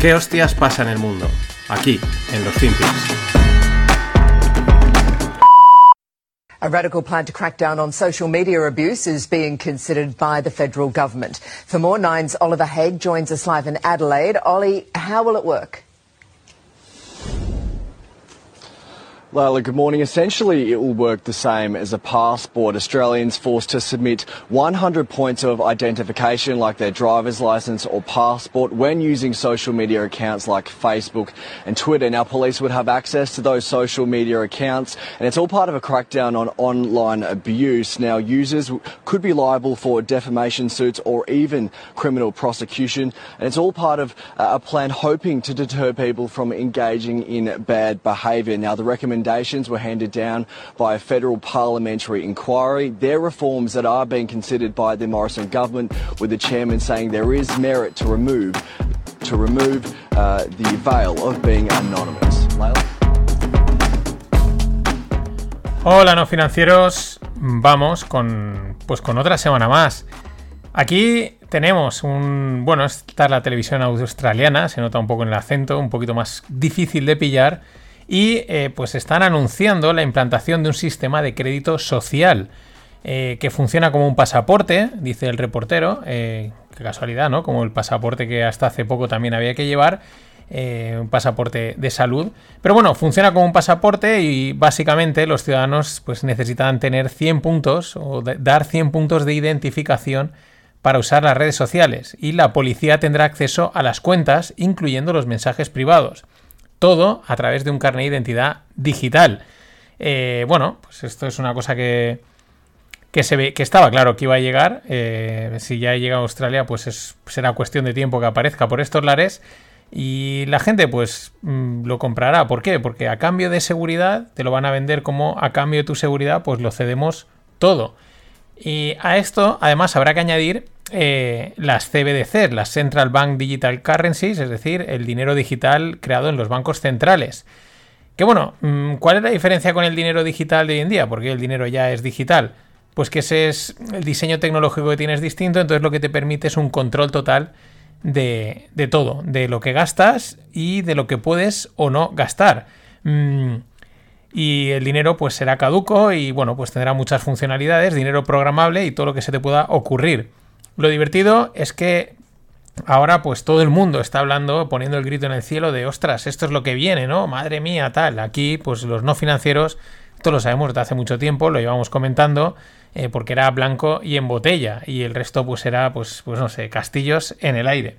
¿Qué hostias pasa en el mundo? Aquí, en los Finpics. A radical plan to crack down on social media abuse is being considered by the federal government. For more, Nine's Oliver Haig joins us live in Adelaide. Ollie, how will it work? Lila, good morning. Essentially, it will work the same as a passport. Australians forced to submit 100 points of identification, like their driver's license or passport, when using social media accounts like Facebook and Twitter. Now, police would have access to those social media accounts, and it's all part of a crackdown on online abuse. Now, users could be liable for defamation suits or even criminal prosecution, and it's all part of a plan hoping to deter people from engaging in bad behaviour. Now, the recommendation recommendations were handed down by a federal parliamentary inquiry. They're reforms that are being considered by the Morrison government, with the chairman saying there is merit to remove to remove uh, the veil of being anonymous. Hola, no financieros. Vamos con pues con otra semana más. Aquí tenemos un. Bueno, esta es la televisión australiana, se nota un poco en el acento, un poquito más difícil de pillar y eh, pues están anunciando la implantación de un sistema de crédito social eh, que funciona como un pasaporte, dice el reportero, eh, qué casualidad, ¿no? Como el pasaporte que hasta hace poco también había que llevar, un pasaporte de salud. Pero bueno, funciona como un pasaporte y básicamente los ciudadanos pues necesitan tener 100 puntos o dar 100 puntos de identificación para usar las redes sociales y la policía tendrá acceso a las cuentas, incluyendo los mensajes privados. Todo a través de un carnet de identidad digital. Eh, bueno, pues esto es una cosa que, que se ve, que estaba claro que iba a llegar. Eh, si ya llega a Australia, pues será cuestión de tiempo que aparezca por estos lares. Y la gente, pues, mm, lo comprará. ¿Por qué? Porque a cambio de seguridad, te lo van a vender como a cambio de tu seguridad, pues lo cedemos todo. Y a esto, además, habrá que añadir eh, las CBDC, las Central Bank Digital Currencies, es decir, el dinero digital creado en los bancos centrales. Que bueno, mm, ¿cuál es la diferencia con el dinero digital de hoy en día? Porque el dinero ya es digital. Pues que ese es el diseño tecnológico que tienes distinto, entonces lo que te permite es un control total de, todo, de lo que gastas y de lo que puedes o no gastar. Mm, y el dinero pues será caduco y bueno, pues tendrá muchas funcionalidades, dinero programable y todo lo que se te pueda ocurrir. Lo divertido es que ahora pues todo el mundo está hablando, poniendo el grito en el cielo de ostras, esto es lo que viene, ¿no? Madre mía, tal. Aquí pues los no financieros, esto lo sabemos desde hace mucho tiempo, lo llevamos comentando, eh, porque era blanco y en botella y el resto pues era pues, pues no sé, castillos en el aire.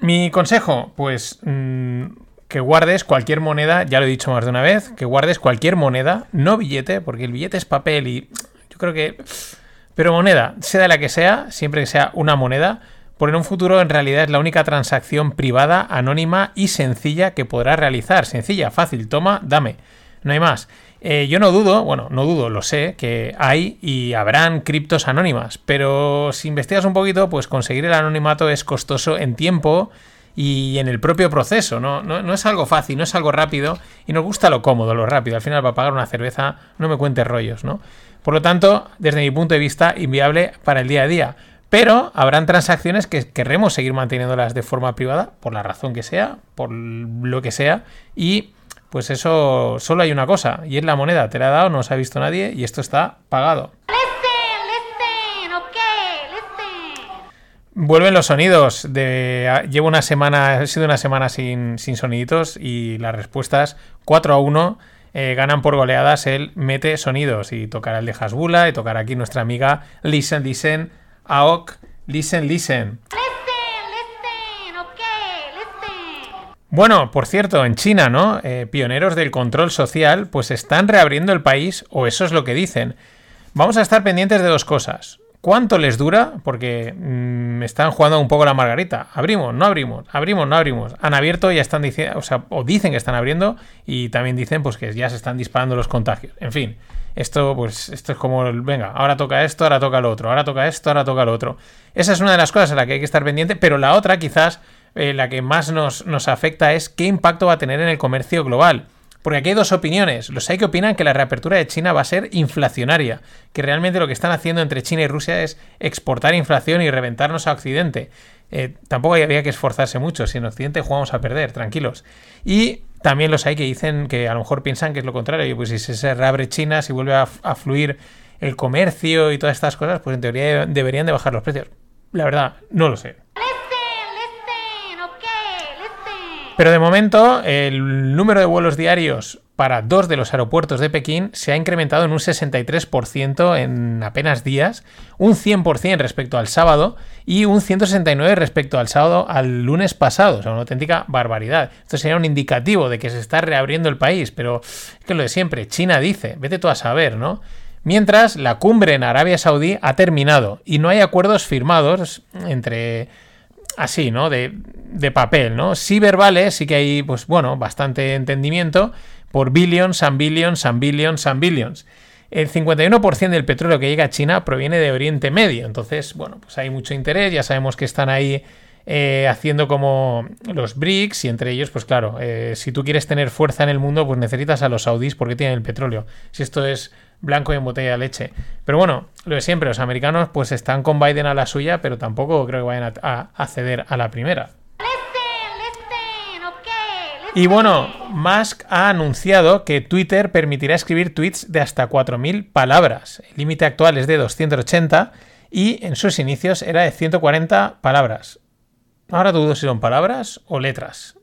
Mi consejo, pues mm, que guardes cualquier moneda, ya lo he dicho más de una vez, que guardes cualquier moneda, no billete, porque el billete es papel y yo creo que... Pero moneda, sea la que sea, siempre que sea una moneda, por en un futuro en realidad es la única transacción privada, anónima y sencilla que podrás realizar. Sencilla, fácil, toma, dame. No hay más. Eh, yo no dudo, bueno, no dudo, lo sé, que hay y habrán criptos anónimas, pero si investigas un poquito, pues conseguir el anonimato es costoso en tiempo y en el propio proceso. ¿no? No, es algo fácil, no es algo rápido y nos gusta lo cómodo, lo rápido. Al final, para pagar una cerveza, no me cuentes rollos, ¿no? Por lo tanto, desde mi punto de vista, inviable para el día a día. Pero habrán transacciones que querremos seguir manteniéndolas de forma privada, por la razón que sea, por lo que sea, y pues eso solo hay una cosa, y es la moneda. Te la ha dado, no se ha visto nadie, y esto está pagado. Vuelven los sonidos. De, llevo una semana, ha sido una semana sin, sin soniditos y las respuestas 4 a 1 eh, ganan por goleadas el mete sonidos y tocará el de Hasbula y tocará aquí nuestra amiga Listen, Listen, AOK, Listen, Listen. Bueno, por cierto, en China, ¿no? Eh, pioneros del control social, pues están reabriendo el país, o eso es lo que dicen. Vamos a estar pendientes de dos cosas. ¿Cuánto les dura? Porque me mm, están jugando un poco la margarita. Abrimos, no abrimos, abrimos, no abrimos. Han abierto ya están diciendo, o sea, o dicen que están abriendo y también dicen pues que ya se están disparando los contagios. En fin, esto pues esto es como, venga, ahora toca esto, ahora toca lo otro, ahora toca esto, ahora toca lo otro. Esa es una de las cosas a la que hay que estar pendiente, pero la otra quizás, eh, la que más nos, nos afecta es qué impacto va a tener en el comercio global. Porque aquí hay dos opiniones. Los hay que opinan que la reapertura de China va a ser inflacionaria, que realmente lo que están haciendo entre China y Rusia es exportar inflación y reventarnos a Occidente. Eh, tampoco había que esforzarse mucho, si en Occidente jugamos a perder, tranquilos. Y también los hay que dicen que a lo mejor piensan que es lo contrario, pues si se reabre China, si vuelve a, fluir el comercio y todas estas cosas, pues en teoría deberían de bajar los precios. La verdad, no lo sé. Pero de momento, el número de vuelos diarios para dos de los aeropuertos de Pekín se ha incrementado en un 63% en apenas días, un 100% respecto al sábado y un 169% respecto al sábado al lunes pasado. O sea, una auténtica barbaridad. Esto sería un indicativo de que se está reabriendo el país, pero es que lo de siempre, China dice, vete tú a saber, ¿no? Mientras la cumbre en Arabia Saudí ha terminado y no hay acuerdos firmados entre así, ¿no? De, de, papel, ¿no? Sí verbales, sí que hay, pues bueno, bastante entendimiento por billions, and billions, and billions, and billions. El 51% del petróleo que llega a China proviene de Oriente Medio, entonces, bueno, pues hay mucho interés, ya sabemos que están ahí eh, haciendo como los BRICS y entre ellos, pues claro, eh, si tú quieres tener fuerza en el mundo, pues necesitas a los saudíes porque tienen el petróleo. Si esto es blanco y en botella de leche. Pero bueno, lo de siempre, los americanos pues están con Biden a la suya, pero tampoco creo que vayan a, ceder a la primera. Y bueno, Musk ha anunciado que Twitter permitirá escribir tweets de hasta 4.000 palabras. El límite actual es de 280 y en sus inicios era de 140 palabras. Ahora dudo si son palabras o letras.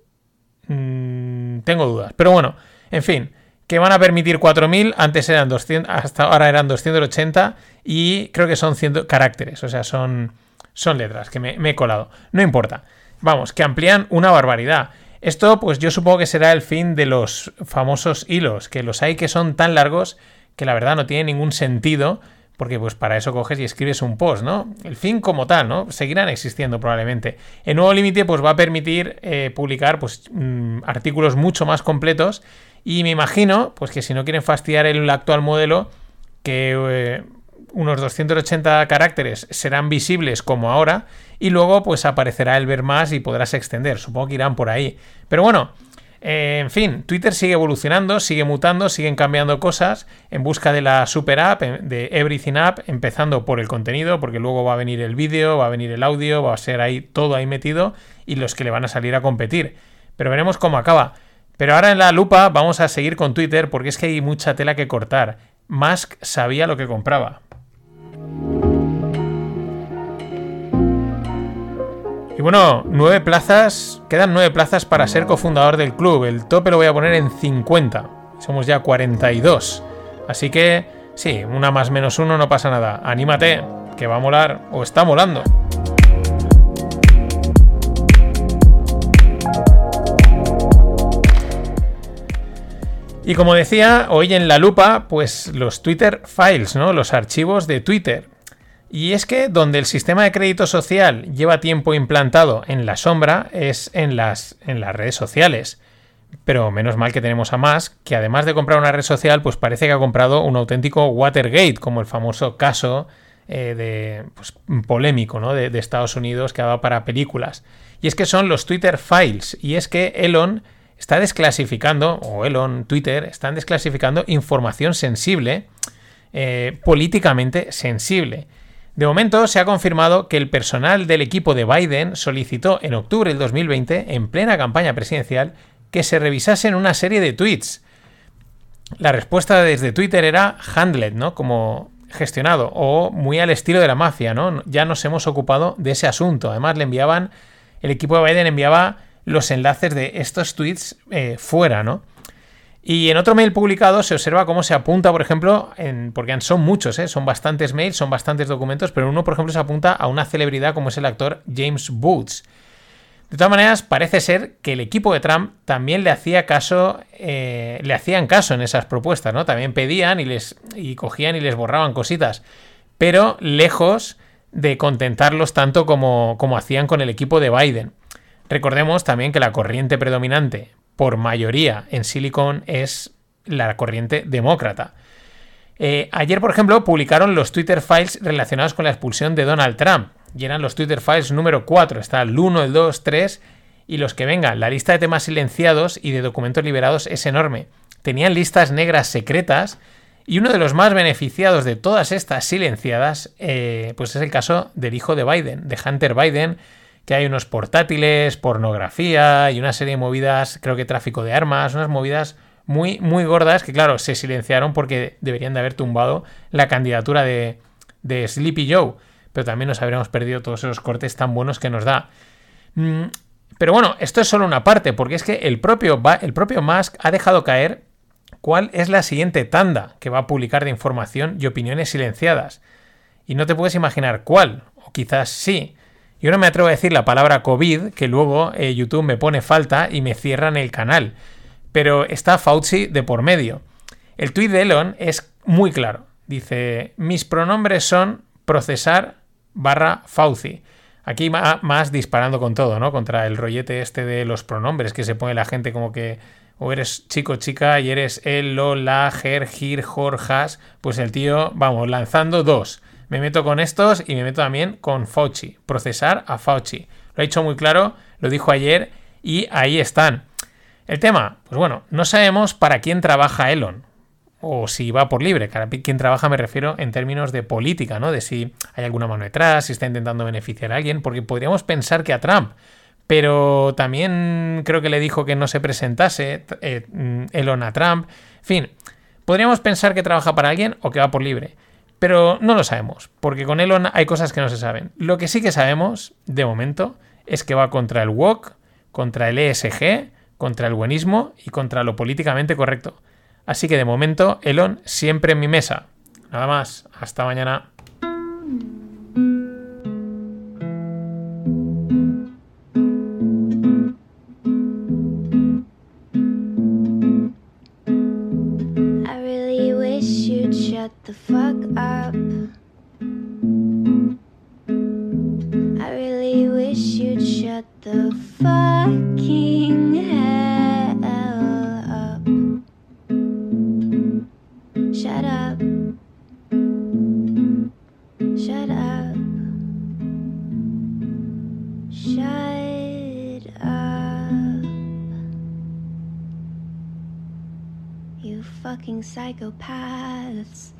Mm, tengo dudas. Pero bueno, en fin, que van a permitir 4.000, antes eran 200, hasta ahora eran 280 y creo que son 100 caracteres, o sea, son, son letras que me, he colado. No importa. Vamos, que amplían una barbaridad. Esto, pues yo supongo que será el fin de los famosos hilos, que los hay que son tan largos que la verdad no tiene ningún sentido, porque pues para eso coges y escribes un post, ¿no? El fin como tal, ¿no? Seguirán existiendo probablemente. El nuevo límite pues va a permitir eh, publicar pues mm, artículos mucho más completos y me imagino, pues que si no quieren fastidiar el actual modelo, que eh, unos 280 caracteres serán visibles como ahora y luego pues aparecerá el ver más y podrás extender. Supongo que irán por ahí. Pero bueno, eh, en fin, Twitter sigue evolucionando, sigue mutando, siguen cambiando cosas en busca de la super app, de Everything App, empezando por el contenido, porque luego va a venir el vídeo, va a venir el audio, va a ser ahí todo ahí metido y los que le van a salir a competir. Pero veremos cómo acaba. Pero ahora en la lupa vamos a seguir con Twitter porque es que hay mucha tela que cortar. Musk sabía lo que compraba. Bueno, nueve plazas, quedan nueve plazas para ser cofundador del club. El tope lo voy a poner en 50. Somos ya 42. Así que, sí, una más menos uno no pasa nada. Anímate, que va a molar o está molando. Y como decía, hoy en la lupa, pues los Twitter Files, ¿no? Los archivos de Twitter. Y es que donde el sistema de crédito social lleva tiempo implantado en la sombra es en las, en las redes sociales. Pero menos mal que tenemos a más, que además de comprar una red social, pues parece que ha comprado un auténtico Watergate, como el famoso caso eh, de, pues, polémico ¿no? de, Estados Unidos que dado para películas. Y es que son los Twitter Files. Y es que Elon está desclasificando, o Elon, Twitter, están desclasificando información sensible, eh, políticamente sensible. De momento se ha confirmado que el personal del equipo de Biden solicitó en octubre del 2020, en plena campaña presidencial, que se revisasen una serie de tweets. La respuesta desde Twitter era handled, ¿no? Como gestionado o muy al estilo de la mafia, ¿no? Ya nos hemos ocupado de ese asunto. Además le enviaban, el equipo de Biden enviaba los enlaces de estos tweets eh, fuera, ¿no? Y en otro mail publicado se observa cómo se apunta, por ejemplo, porque son muchos, ¿eh? son bastantes mails, son bastantes documentos, pero uno, por ejemplo, se apunta a una celebridad como es el actor James Woods. De todas maneras, parece ser que el equipo de Trump también le hacía caso, eh, le hacían caso en esas propuestas, ¿no? También pedían y les y cogían y les borraban cositas, pero lejos de contentarlos tanto como, como hacían con el equipo de Biden. Recordemos también que la corriente predominante por mayoría en Silicon es la corriente demócrata. Eh, ayer, por ejemplo, publicaron los Twitter Files relacionados con la expulsión de Donald Trump. Y eran los Twitter Files número 4. Está el 1, el 2, 3 y los que vengan. La lista de temas silenciados y de documentos liberados es enorme. tenían listas negras secretas y uno de los más beneficiados de todas estas silenciadas, eh, pues es el caso del hijo de Biden, de Hunter Biden, que hay unos portátiles, pornografía y una serie de movidas, creo que tráfico de armas, unas movidas muy, muy gordas que, claro, se silenciaron porque deberían de haber tumbado la candidatura de, de Sleepy Joe. Pero también nos habríamos perdido todos esos cortes tan buenos que nos da. Mm, pero bueno, esto es solo una parte, porque es que el propio, el propio Musk ha dejado caer cuál es la siguiente tanda que va a publicar de información y opiniones silenciadas. Y no te puedes imaginar cuál, o quizás sí. Yo no me atrevo a decir la palabra COVID, que luego eh, YouTube me pone falta y me cierran el canal. Pero está Fauci de por medio. El tweet de Elon es muy claro. Dice, mis pronombres son procesar barra Fauci. Aquí más disparando con todo, ¿no? Contra el rollete este de los pronombres que se pone la gente como que o eres chico chica y eres el, lo, la, gir, jorjas, pues el tío, vamos, lanzando dos. Me meto con estos y me meto también con Fauci, procesar a Fauci. Lo ha dicho muy claro, lo dijo ayer y ahí están. El tema, pues bueno, no sabemos para quién trabaja Elon o si va por libre. Quién trabaja me refiero en términos de política, ¿no? De si hay alguna mano detrás, si está intentando beneficiar a alguien, porque podríamos pensar que a Trump pero también creo que le dijo que no se presentase eh, mm, Elon a Trump. En fin, podríamos pensar que trabaja para alguien o que va por libre, pero no lo sabemos, porque con Elon hay cosas que no se saben. Lo que sí que sabemos, de momento, es que va contra el WOC, contra el ESG, contra el buenismo y contra lo políticamente correcto. Así que de momento, Elon siempre en mi mesa. Nada más, hasta mañana. Psychopaths.